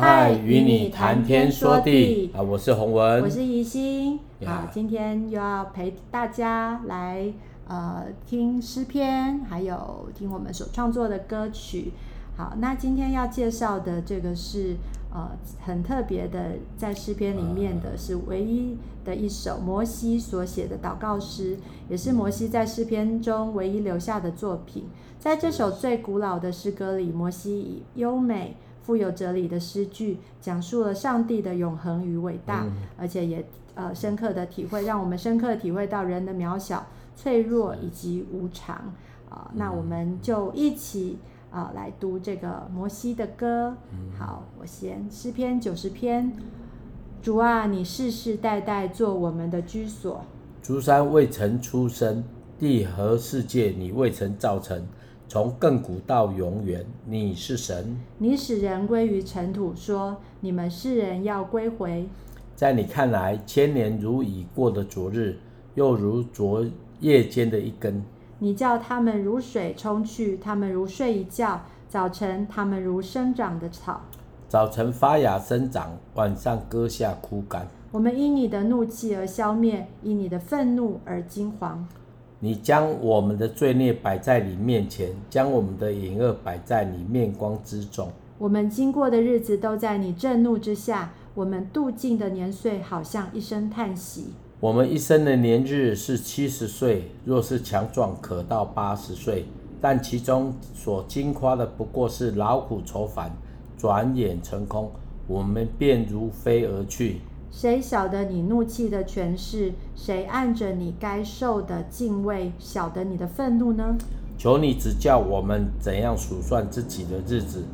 嗨，与你谈天说地啊！我是洪文，我是怡心。好，今天又要陪大家来呃听诗篇，还有听我们所创作的歌曲。好，那今天要介绍的这个是呃很特别的，在诗篇里面的是唯一的一首摩西所写的祷告诗，也是摩西在诗篇中唯一留下的作品。在这首最古老的诗歌里，摩西以优美、富有哲理的诗句，讲述了上帝的永恒与伟大，而且也呃深刻的体会，让我们深刻的体会到人的渺小、脆弱以及无常啊、呃。那我们就一起。啊，来读这个摩西的歌。好，我先诗篇九十篇。主啊，你世世代代做我们的居所。诸山未曾出生，地和世界你未曾造成。从亘古到永远，你是神。你使人归于尘土，说你们世人要归回。在你看来，千年如已过的昨日，又如昨夜间的一根。你叫他们如水冲去，他们如睡一觉；早晨，他们如生长的草；早晨发芽生长，晚上割下枯干。我们因你的怒气而消灭，因你的愤怒而惊惶。你将我们的罪孽摆在你面前，将我们的隐恶摆在你面光之中。我们经过的日子都在你震怒之下，我们度尽的年岁好像一声叹息。我们一生的年日是七十岁，若是强壮，可到八十岁。但其中所经夸的不过是劳苦愁烦，转眼成空，我们便如飞而去。谁晓得你怒气的权势？谁按着你该受的敬畏晓得你的愤怒呢？求你指教我们怎样数算自己的日子。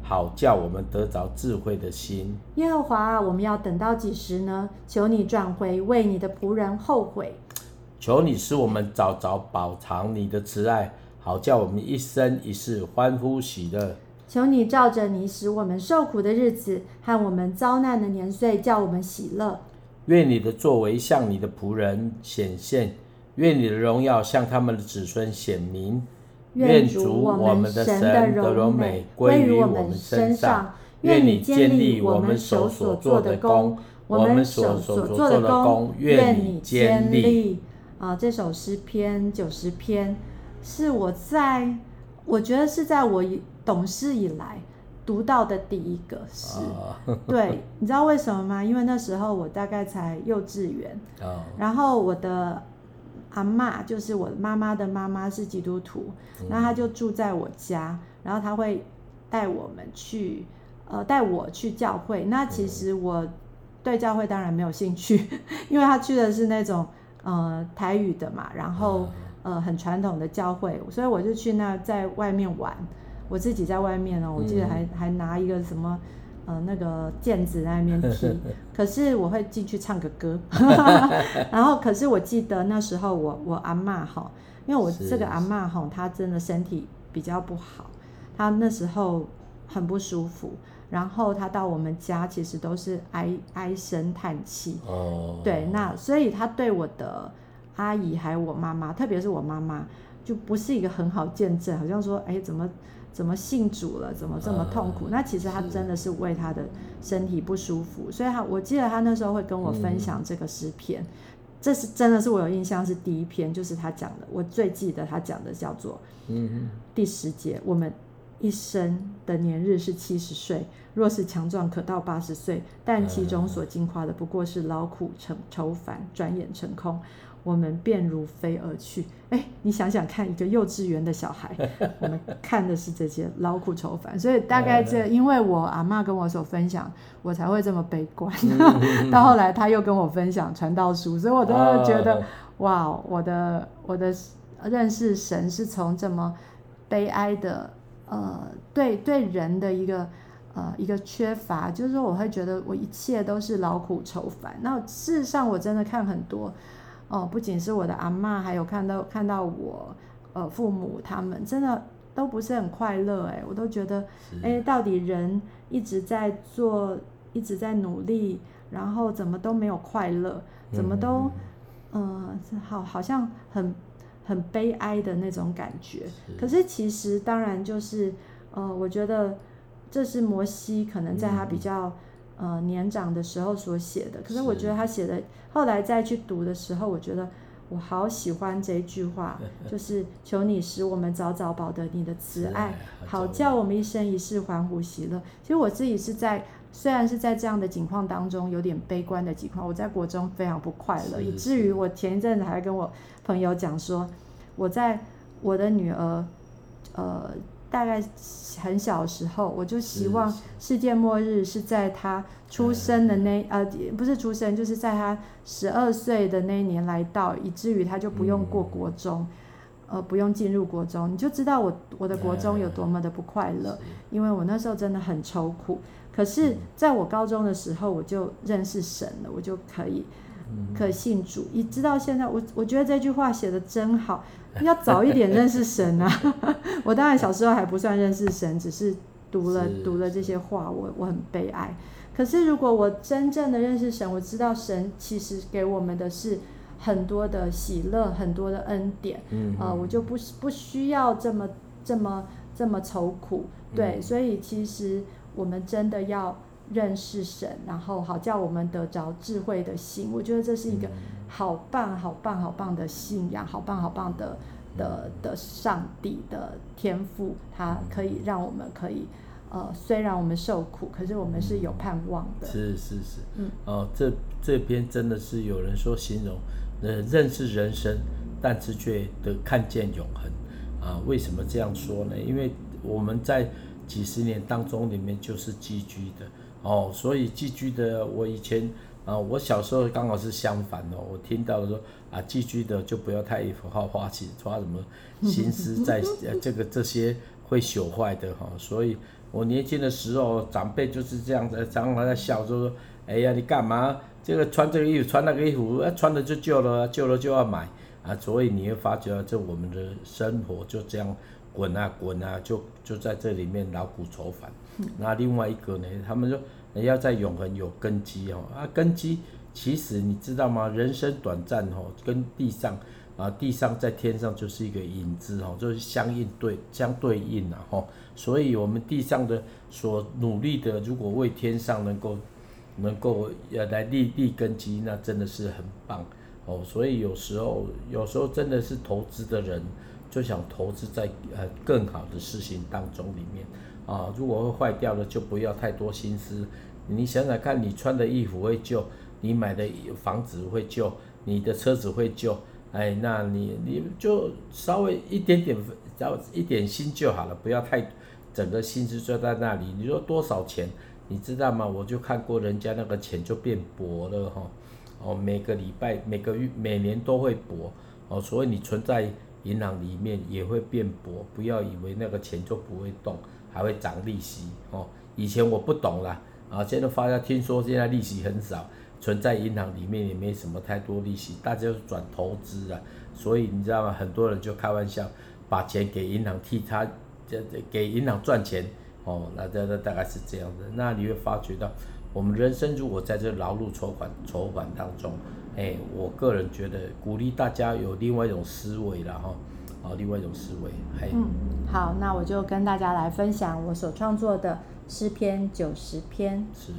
好叫我们得着智慧的心。耶和华啊，我们要等到几时呢？求你转回，为你的仆人后悔。求你使我们早早饱尝你的慈爱，好叫我们一生一世欢呼喜乐。求你照着你使我们受苦的日子和我们遭难的年岁，叫我们喜乐。愿你的作为向你的仆人显现，愿你的荣耀向他们的子孙显明。愿主我们的神的荣美归于我们身上。愿你建立我们手所做的功，我们手所做的功，愿你建立。啊，这首诗篇九十篇，是我在我觉得是在我懂事以来读到的第一个诗。对，你知道为什么吗？因为那时候我大概才幼稚园，然后我的。阿妈就是我妈妈的妈妈是基督徒，那她就住在我家，然后她会带我们去，呃，带我去教会。那其实我对教会当然没有兴趣，因为她去的是那种呃台语的嘛，然后呃很传统的教会，所以我就去那在外面玩，我自己在外面呢，我记得还还拿一个什么。呃，那个毽子在那边踢，可是我会进去唱个歌，然后可是我记得那时候我我阿妈哈，因为我这个阿妈哈，她真的身体比较不好，她那时候很不舒服，然后她到我们家其实都是唉唉声叹气，哦，对，那所以她对我的阿姨还有我妈妈，特别是我妈妈，就不是一个很好见证，好像说哎怎么。怎么信主了？怎么这么痛苦？呃、那其实他真的是为他的身体不舒服，所以他我记得他那时候会跟我分享这个诗篇，嗯、这是真的是我有印象是第一篇，就是他讲的，我最记得他讲的叫做，嗯，第十节，我们一生的年日是七十岁，若是强壮可到八十岁，但其中所经夸的不过是劳苦成愁烦，转眼成空。我们便如飞而去。哎，你想想看，一个幼稚园的小孩，我们看的是这些劳苦愁烦，所以大概这，因为我阿嬷跟我所分享，我才会这么悲观。到后来他又跟我分享传道书，所以我都觉得，哇，我的我的认识神是从这么悲哀的，呃，对对人的一个呃一个缺乏，就是说我会觉得我一切都是劳苦愁烦。那事实上我真的看很多。哦，不仅是我的阿妈，还有看到看到我，呃，父母他们真的都不是很快乐哎，我都觉得，哎，到底人一直在做，一直在努力，然后怎么都没有快乐，怎么都，嗯、呃，好，好像很很悲哀的那种感觉。可是其实当然就是，呃，我觉得这是摩西可能在他比较、嗯、呃年长的时候所写的。可是我觉得他写的后来再去读的时候，我觉得我好喜欢这一句话，就是求你使我们早早保得你的慈爱，好叫我们一生一世欢呼喜乐。其实我自己是在。虽然是在这样的境况当中，有点悲观的情况，我在国中非常不快乐，以至于我前一阵子还跟我朋友讲说，我在我的女儿，呃，大概很小的时候，我就希望世界末日是在他出生的那呃，不是出生，就是在他十二岁的那一年来到，以至于他就不用过国中，呃，不用进入国中，你就知道我我的国中有多么的不快乐，因为我那时候真的很愁苦。可是，在我高中的时候，我就认识神了，我就可以，可信主。一直到现在，我我觉得这句话写的真好，要早一点认识神啊！我当然小时候还不算认识神，只是读了读了这些话，我我很悲哀。可是如果我真正的认识神，我知道神其实给我们的是很多的喜乐，很多的恩典。嗯，呃，我就不不需要这么这么这么愁苦。对，所以其实。我们真的要认识神，然后好叫我们得着智慧的心。我觉得这是一个好棒、好棒、好棒的信仰，好棒、好棒的的的上帝的天赋，它可以让我们可以呃，虽然我们受苦，可是我们是有盼望的。是是是，嗯，哦，这这篇真的是有人说形容，呃，认识人生，但是却得看见永恒啊？为什么这样说呢？因为我们在。几十年当中，里面就是寄居的哦，所以寄居的，我以前啊，我小时候刚好是相反哦，我听到说啊，寄居的就不要太花花心，花什么心思在这个这些会朽坏的哈，所以我年轻的时候，长辈就是这样子，常常在笑，就说，哎呀，你干嘛？这个穿这个衣服，穿那个衣服，穿了就旧了，旧了就要买啊，所以你会发觉，这我们的生活就这样。滚啊滚啊，就就在这里面劳苦愁烦。那另外一个呢，他们说要在永恒有根基哦啊，根基其实你知道吗？人生短暂哦，跟地上啊，地上在天上就是一个影子哦，就是相应对相对应的哦。所以我们地上的所努力的，如果为天上能够能够呃来立立根基，那真的是很棒哦。所以有时候有时候真的是投资的人。就想投资在呃更好的事情当中里面啊，如果会坏掉了，就不要太多心思。你想想看，你穿的衣服会旧，你买的房子会旧，你的车子会旧，哎，那你你就稍微一点点，只要一点心就好了，不要太整个心思就在那里。你说多少钱，你知道吗？我就看过人家那个钱就变薄了哈，哦，每个礼拜、每个月、每年都会薄哦，所以你存在。银行里面也会变薄，不要以为那个钱就不会动，还会涨利息哦。以前我不懂啦，啊，现在发现听说现在利息很少，存在银行里面也没什么太多利息，大家都转投资了。所以你知道吗？很多人就开玩笑，把钱给银行替他，这这给银行赚钱哦。那这这大概是这样的。那你会发觉到，我们人生如果在这劳碌筹款筹款当中。哎，我个人觉得鼓励大家有另外一种思维然后，啊，另外一种思维。嗯，好，那我就跟大家来分享我所创作的诗篇九十篇。是。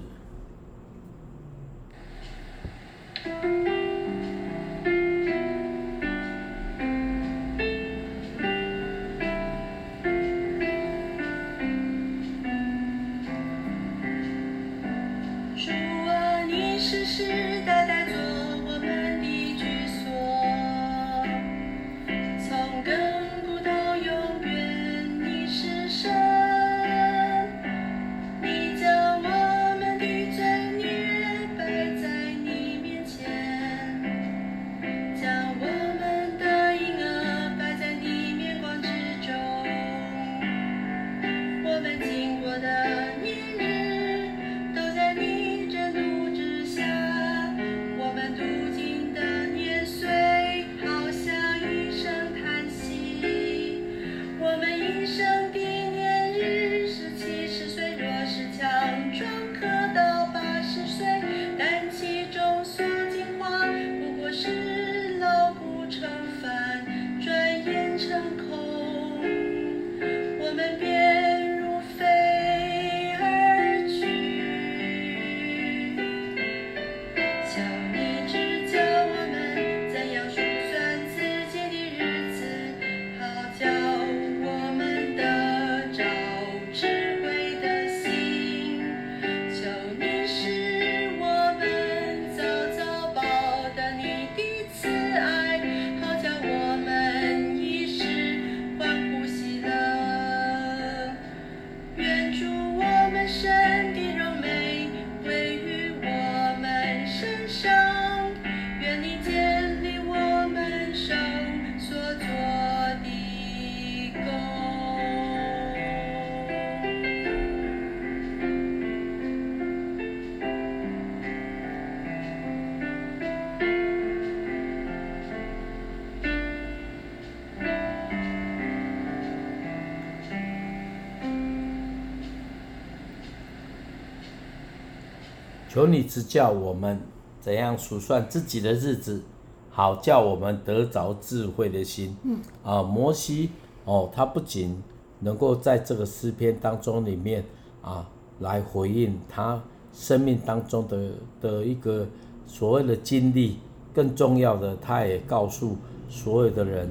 求你指教我们怎样数算自己的日子，好叫我们得着智慧的心。嗯啊，摩西哦，他不仅能够在这个诗篇当中里面啊来回应他生命当中的的一个所谓的经历，更重要的，他也告诉所有的人，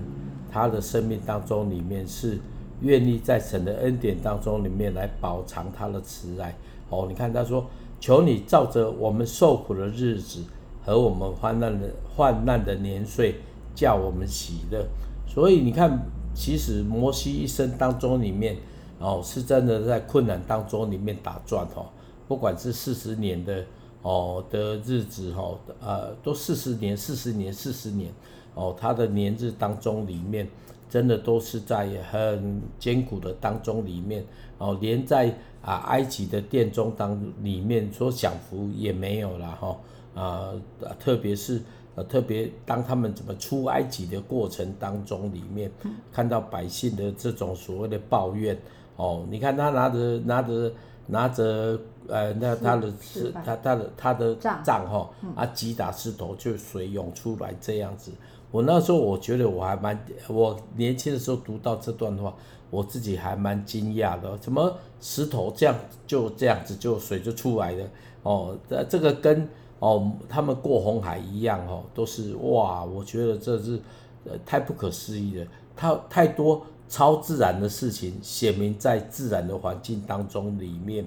他的生命当中里面是愿意在神的恩典当中里面来饱尝他的慈爱。哦，你看他说。求你照着我们受苦的日子和我们患难的患难的年岁，叫我们喜乐。所以你看，其实摩西一生当中里面，哦，是真的在困难当中里面打转哦。不管是四十年的哦的日子哦，呃，都四十年、四十年、四十年哦，他的年日当中里面，真的都是在很艰苦的当中里面哦，连在。啊，埃及的殿中当里面说享福也没有了哈，啊，特别是呃，特别当他们怎么出埃及的过程当中里面，看到百姓的这种所谓的抱怨哦，你看他拿着拿着拿着呃，那他的是他他的他的杖哈，啊击打石头就水涌出来这样子。我那时候我觉得我还蛮，我年轻的时候读到这段话。我自己还蛮惊讶的，怎么石头这样就这样子就水就出来了哦？这这个跟哦他们过红海一样哦，都是哇，我觉得这是呃太不可思议了，太太多超自然的事情显明在自然的环境当中里面，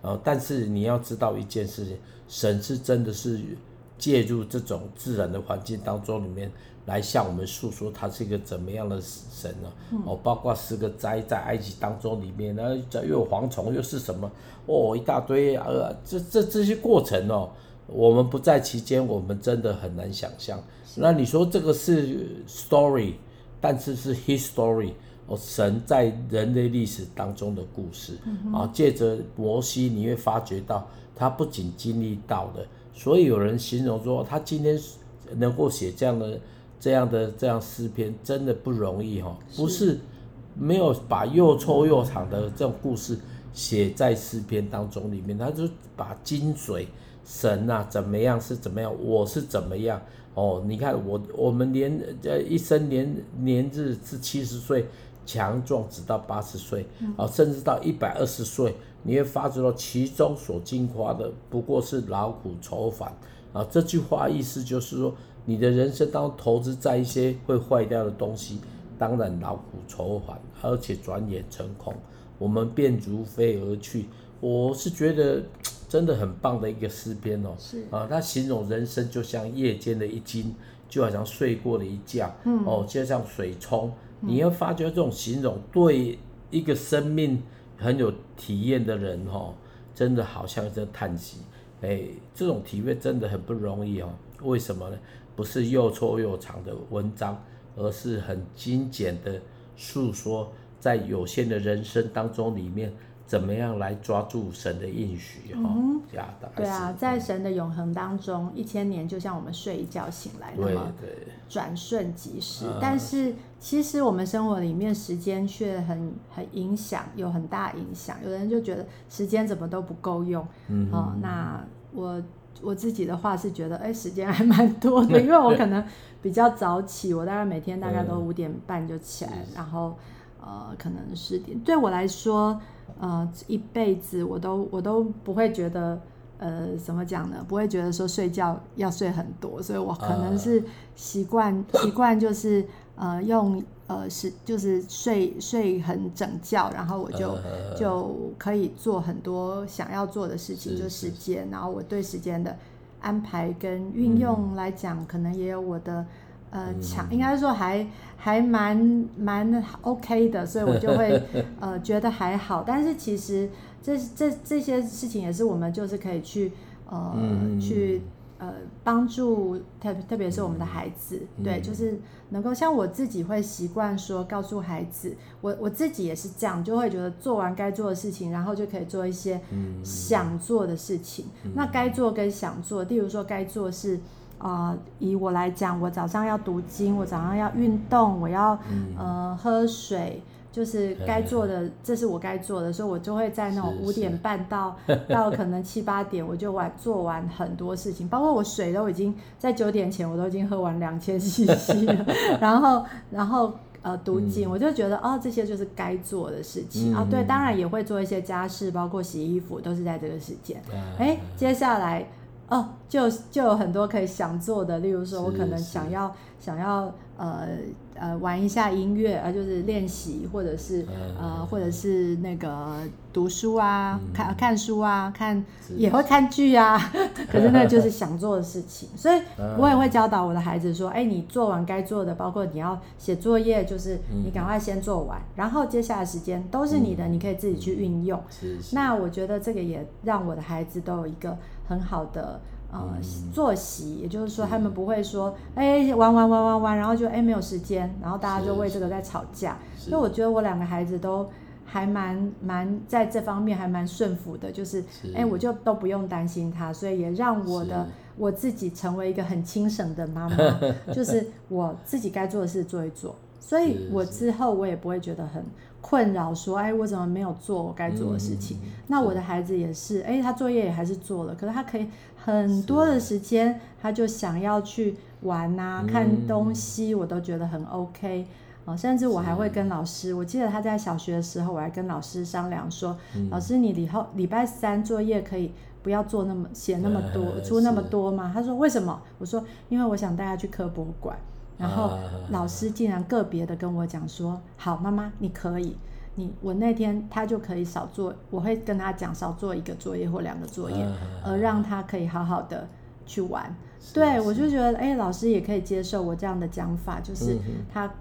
呃，但是你要知道一件事情，神是真的是介入这种自然的环境当中里面。来向我们诉说他是一个怎么样的神呢？哦，包括十个灾在埃及当中里面，呢，又有蝗虫，又是什么？哦，一大堆呃，这这这些过程哦，我们不在其间，我们真的很难想象。那你说这个是 story，但是是 history 哦，神在人类历史当中的故事啊。借着摩西，你会发觉到他不仅经历到的，所以有人形容说他今天能够写这样的。这样的这样诗篇真的不容易哈，不是没有把又臭又长的这种故事写在诗篇当中里面，他就把精髓神啊怎么样是怎么样，我是怎么样哦，你看我我们年呃一生年年日是七十岁，强壮直到八十岁啊，甚至到一百二十岁，你会发觉到其中所经过的不过是劳苦愁烦啊，这句话意思就是说。你的人生当中投资在一些会坏掉的东西，当然劳苦愁烦，而且转眼成空，我们便如飞而去。我是觉得真的很棒的一个诗篇哦。是啊，他形容人生就像夜间的一惊，就好像睡过了一觉。嗯。哦，就像水冲，你要发觉这种形容对一个生命很有体验的人哦，真的好像在叹息。哎，这种体会真的很不容易哦。为什么呢？不是又臭又长的文章，而是很精简的诉说，在有限的人生当中里面，怎么样来抓住神的应许哈？对啊，在神的永恒当中，一千年就像我们睡一觉醒来那么转瞬即逝。但是其实我们生活里面时间却很很影响，有很大影响。有人就觉得时间怎么都不够用，嗯，哦，那我。我自己的话是觉得，哎，时间还蛮多的，因为我可能比较早起，我大概每天大概都五点半就起来，然后，呃，可能十点。对我来说，呃，一辈子我都我都不会觉得，呃，怎么讲呢？不会觉得说睡觉要睡很多，所以我可能是习惯习惯就是。呃，用呃是就是睡睡很整觉，然后我就就可以做很多想要做的事情，就时间。然后我对时间的安排跟运用来讲，嗯、可能也有我的呃强，应该说还还蛮蛮 OK 的，所以我就会 呃觉得还好。但是其实这这这些事情也是我们就是可以去呃、嗯、去。呃，帮助特特别是我们的孩子，嗯、对，就是能够像我自己会习惯说，告诉孩子，我我自己也是这样，就会觉得做完该做的事情，然后就可以做一些想做的事情。嗯、那该做跟想做，例如说该做是，呃，以我来讲，我早上要读经，我早上要运动，我要、嗯、呃喝水。就是该做的，这是我该做的，所以我就会在那种五点半到 到可能七八点，我就完做完很多事情，包括我水都已经在九点前我都已经喝完两千 CC 了，然后然后呃读经，我就觉得哦这些就是该做的事情啊，对，当然也会做一些家事，包括洗衣服都是在这个时间。哎，接下来哦就就有很多可以想做的，例如说我可能想要想要呃。呃，玩一下音乐，呃，就是练习，或者是呃，或者是那个读书啊，嗯、看看书啊，看也会看剧啊。可是那就是想做的事情，所以我也会教导我的孩子说，哎、欸，你做完该做的，包括你要写作业，就是你赶快先做完，嗯、然后接下来时间都是你的，嗯、你可以自己去运用。是是，那我觉得这个也让我的孩子都有一个很好的。呃，作息，也就是说，他们不会说，哎，玩玩玩玩玩，然后就哎没有时间，然后大家就为这个。在吵架。所以我觉得我两个孩子都还蛮蛮在这方面还蛮顺服的，就是哎，我就都不用担心他，所以也让我的我自己成为一个很轻省的妈妈，就是我自己该做的事做一做，所以我之后我也不会觉得很。困扰说：“哎，我怎么没有做我该做的事情？”嗯、那我的孩子也是，哎，他作业也还是做了，可是他可以很多的时间，他就想要去玩啊、看东西，我都觉得很 OK 啊。甚至我还会跟老师，我记得他在小学的时候，我还跟老师商量说：“嗯、老师，你以后礼拜三作业可以不要做那么写那么多，出那么多吗？”他说：“为什么？”我说：“因为我想带他去科博馆。”然后老师竟然个别的跟我讲说：“好，妈妈，你可以，你我那天他就可以少做，我会跟他讲少做一个作业或两个作业，而让他可以好好的去玩。”对，我就觉得，哎，老师也可以接受我这样的讲法，就是他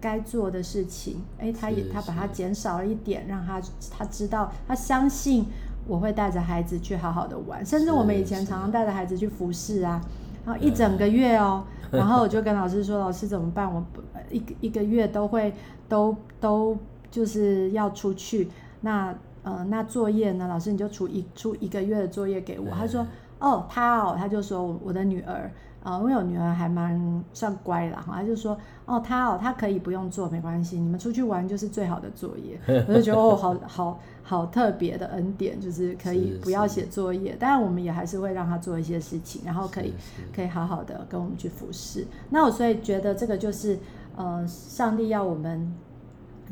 该做的事情，哎，他也他把它减少了一点，让他他知道，他相信我会带着孩子去好好的玩，甚至我们以前常常带着孩子去服侍啊，然后一整个月哦。然后我就跟老师说：“老师怎么办？我一个一个月都会都都就是要出去。那呃那作业呢？老师你就出一出一个月的作业给我。”他说：“哦，他哦，他就说我的女儿。”啊、呃，因为我女儿还蛮算乖的哈，她就说哦，她哦，她可以不用做，没关系，你们出去玩就是最好的作业。我就觉得哦，好好好特别的恩典，就是可以不要写作业，当然我们也还是会让她做一些事情，然后可以可以好好的跟我们去服侍。那我所以觉得这个就是呃，上帝要我们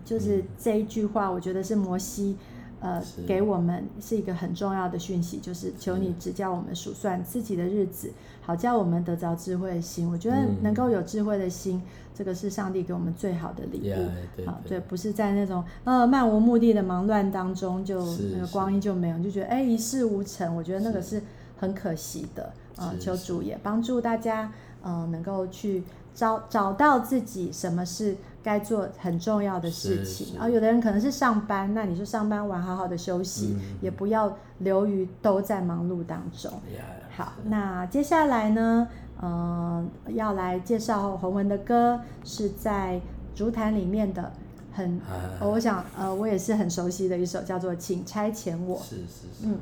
就是这一句话，我觉得是摩西。呃，给我们是一个很重要的讯息，就是求你指教我们数算自己的日子，好叫我们得着智慧的心。我觉得能够有智慧的心，这个是上帝给我们最好的礼物。好，对，不是在那种呃漫无目的的忙乱当中，就那个光阴就没有，就觉得哎一事无成。我觉得那个是很可惜的。啊，求主也帮助大家，嗯，能够去找找到自己什么是。该做很重要的事情，然后有的人可能是上班，那你说上班完好好的休息，嗯、也不要流于都在忙碌当中。Yeah, 好，那接下来呢，要来介绍洪文的歌，是在竹坛里面的很，啊、我想呃，我也是很熟悉的一首，叫做《请差遣我》。是是是，嗯，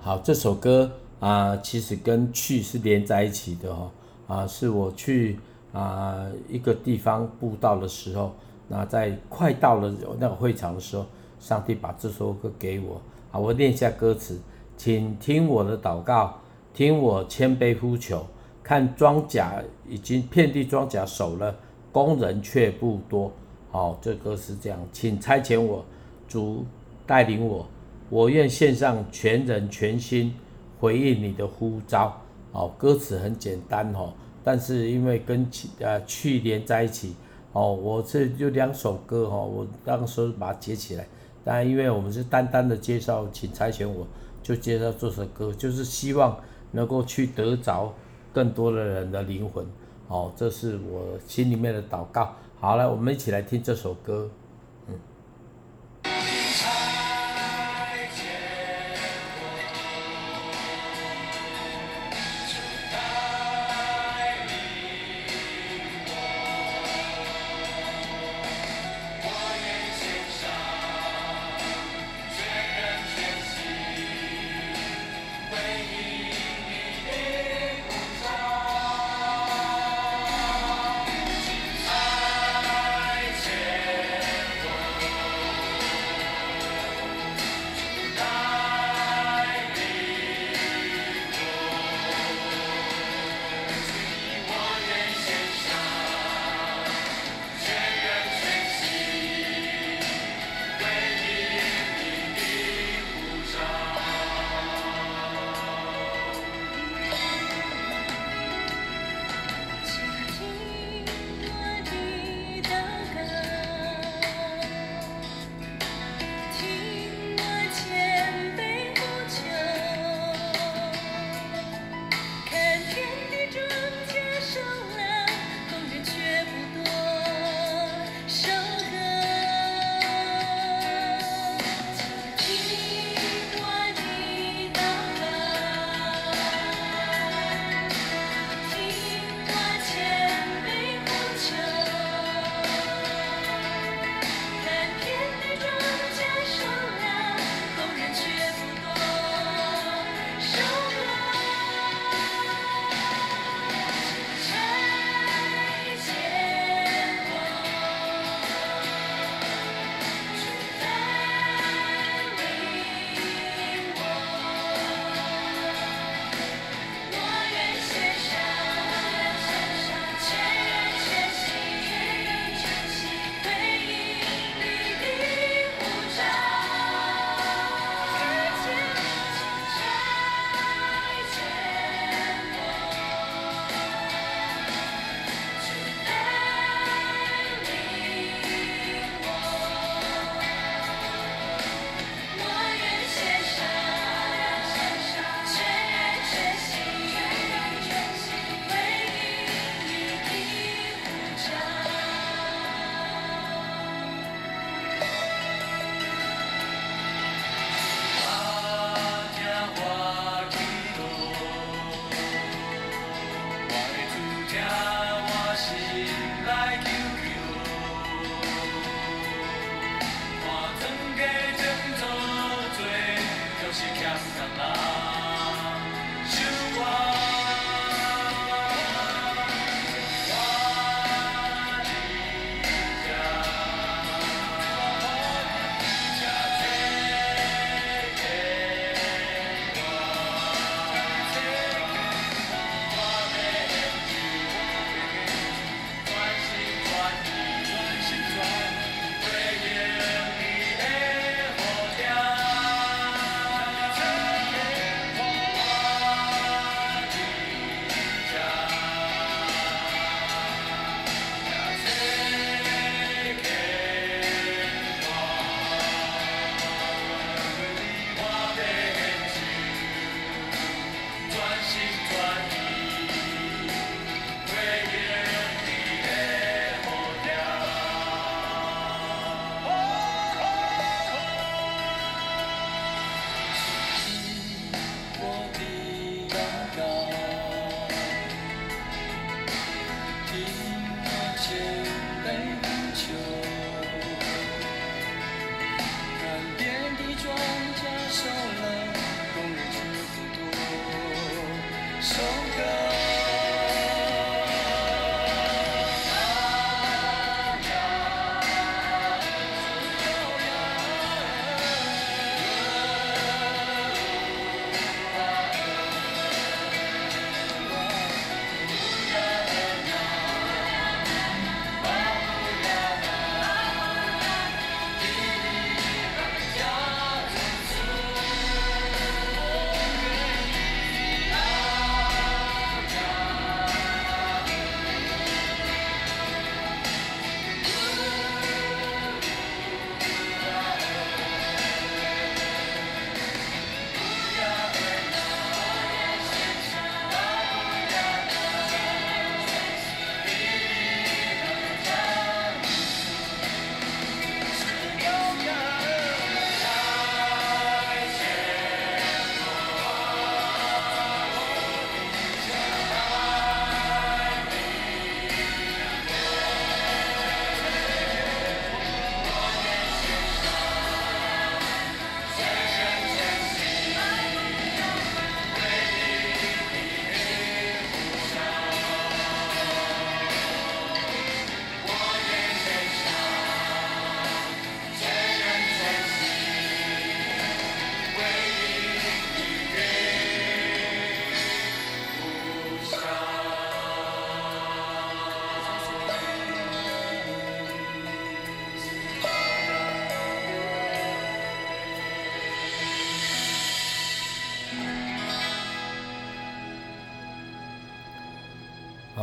好，这首歌啊、呃，其实跟去是连在一起的哦，啊，是我去。啊，一个地方布道的时候，那在快到了那个会场的时候，上帝把这首歌给我啊，我念一下歌词，请听我的祷告，听我谦卑呼求，看庄稼已经遍地庄稼熟了，工人却不多。好、哦，这歌是这样，请差遣我，主带领我，我愿献上全人全心回应你的呼召。哦，歌词很简单哦。但是因为跟去呃去年在一起，哦，我这就两首歌哦，我当时把它接起来。但因为我们是单单的介绍，请差遣我，就介绍这首歌，就是希望能够去得着更多的人的灵魂。哦，这是我心里面的祷告。好了，我们一起来听这首歌。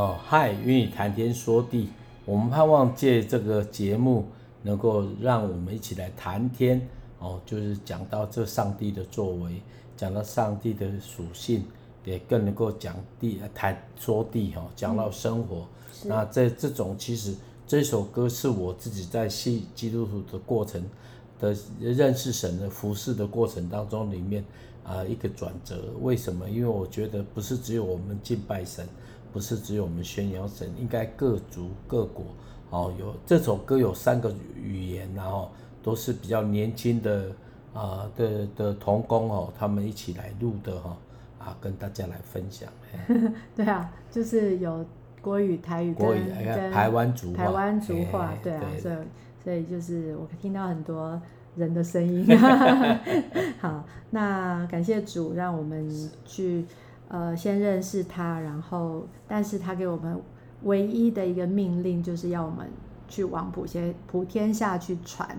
哦，嗨，与你谈天说地，我们盼望借这个节目，能够让我们一起来谈天。哦，就是讲到这上帝的作为，讲到上帝的属性，也更能够讲地谈说地哈，讲到生活。那这这种其实这首歌是我自己在信基督徒的过程的认识神的服侍的过程当中里面啊、一个转折。为什么？因为我觉得不是只有我们敬拜神。不是只有我们宣扬神，应该各族各国哦，有这首歌有三个语言，然后都是比较年轻的啊、呃、的的童工哦，他们一起来录的哈啊，跟大家来分享。对啊，就是有国语、台语国语跟台湾族台湾族话，对啊，所以所以就是我听到很多人的声音。好，那感谢主，让我们去。呃，先认识他，然后，但是他给我们唯一的一个命令，就是要我们去往普些普天下去传，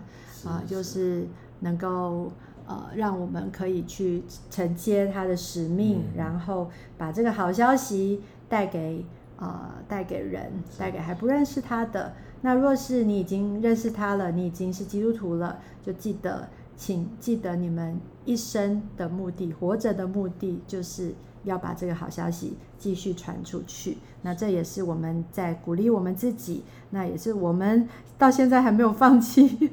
啊、呃，就是能够呃，让我们可以去承接他的使命，嗯、然后把这个好消息带给呃带给人，带给还不认识他的。那若是你已经认识他了，你已经是基督徒了，就记得，请记得你们一生的目的，活着的目的就是。要把这个好消息继续传出去，那这也是我们在鼓励我们自己，那也是我们到现在还没有放弃，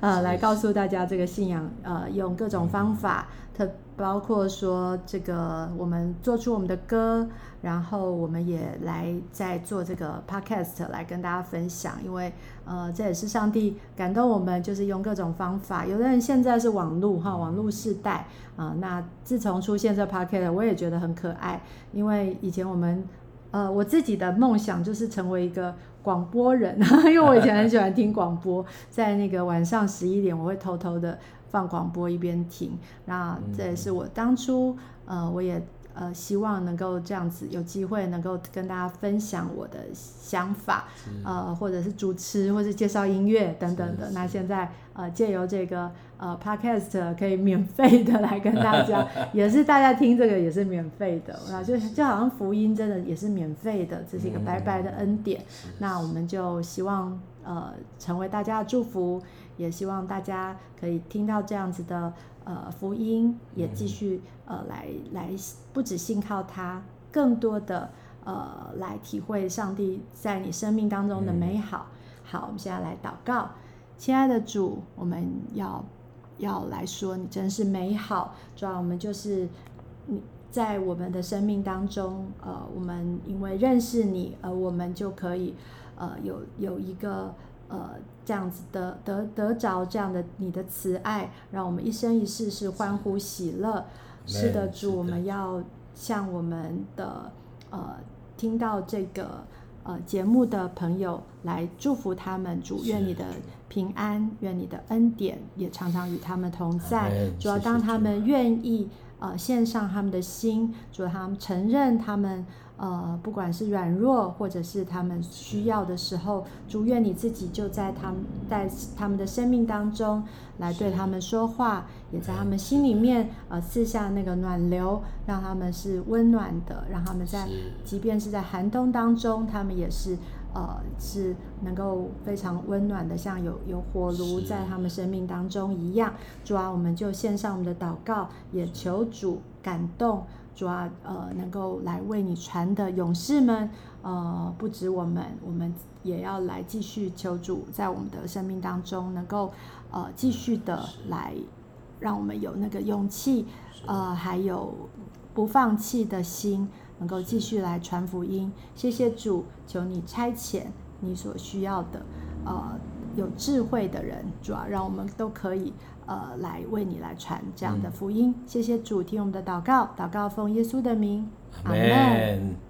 呃，来告诉大家这个信仰，呃，用各种方法，特包括说这个我们做出我们的歌，然后我们也来在做这个 podcast 来跟大家分享，因为呃这也是上帝感动我们，就是用各种方法。有的人现在是网络哈，网络世代啊、呃，那自从出现这 podcast，我也觉得很可爱，因为以前我们呃我自己的梦想就是成为一个。广播人，因为我以前很喜欢听广播，在那个晚上十一点，我会偷偷的放广播一边听。那这也是我当初，呃，我也。呃，希望能够这样子有机会能够跟大家分享我的想法，呃，或者是主持，或者是介绍音乐等等的。那现在呃，借由这个呃 Podcast 可以免费的来跟大家，也是大家听这个也是免费的，啊，就就好像福音真的也是免费的，这是一个白白的恩典。那我们就希望呃成为大家的祝福，也希望大家可以听到这样子的。呃，福音也继续呃来来，不只信靠他，更多的呃来体会上帝在你生命当中的美好。好，我们现在来祷告，亲爱的主，我们要要来说，你真是美好。主要我们就是你在我们的生命当中，呃，我们因为认识你，而我们就可以呃有有一个。呃，这样子得得得着这样的你的慈爱，让我们一生一世是欢呼喜乐。是的，主，我们要向我们的呃听到这个呃节目的朋友来祝福他们。主，愿你的平安，愿你的恩典也常常与他们同在。主要当他们愿意呃献上他们的心，主要他们承认他们。呃，不管是软弱，或者是他们需要的时候，祝愿你自己就在他们在他们的生命当中来对他们说话，也在他们心里面呃赐下那个暖流，让他们是温暖的，让他们在即便是在寒冬当中，他们也是呃是能够非常温暖的，像有有火炉在他们生命当中一样。主啊，我们就献上我们的祷告，也求主感动。主啊，呃，能够来为你传的勇士们，呃，不止我们，我们也要来继续求主，在我们的生命当中，能够呃继续的来，让我们有那个勇气，呃，还有不放弃的心，能够继续来传福音。谢谢主，求你差遣你所需要的，呃，有智慧的人，主啊，让我们都可以。呃，来为你来传这样的福音，嗯、谢谢主，听我们的祷告，祷告奉耶稣的名，阿门。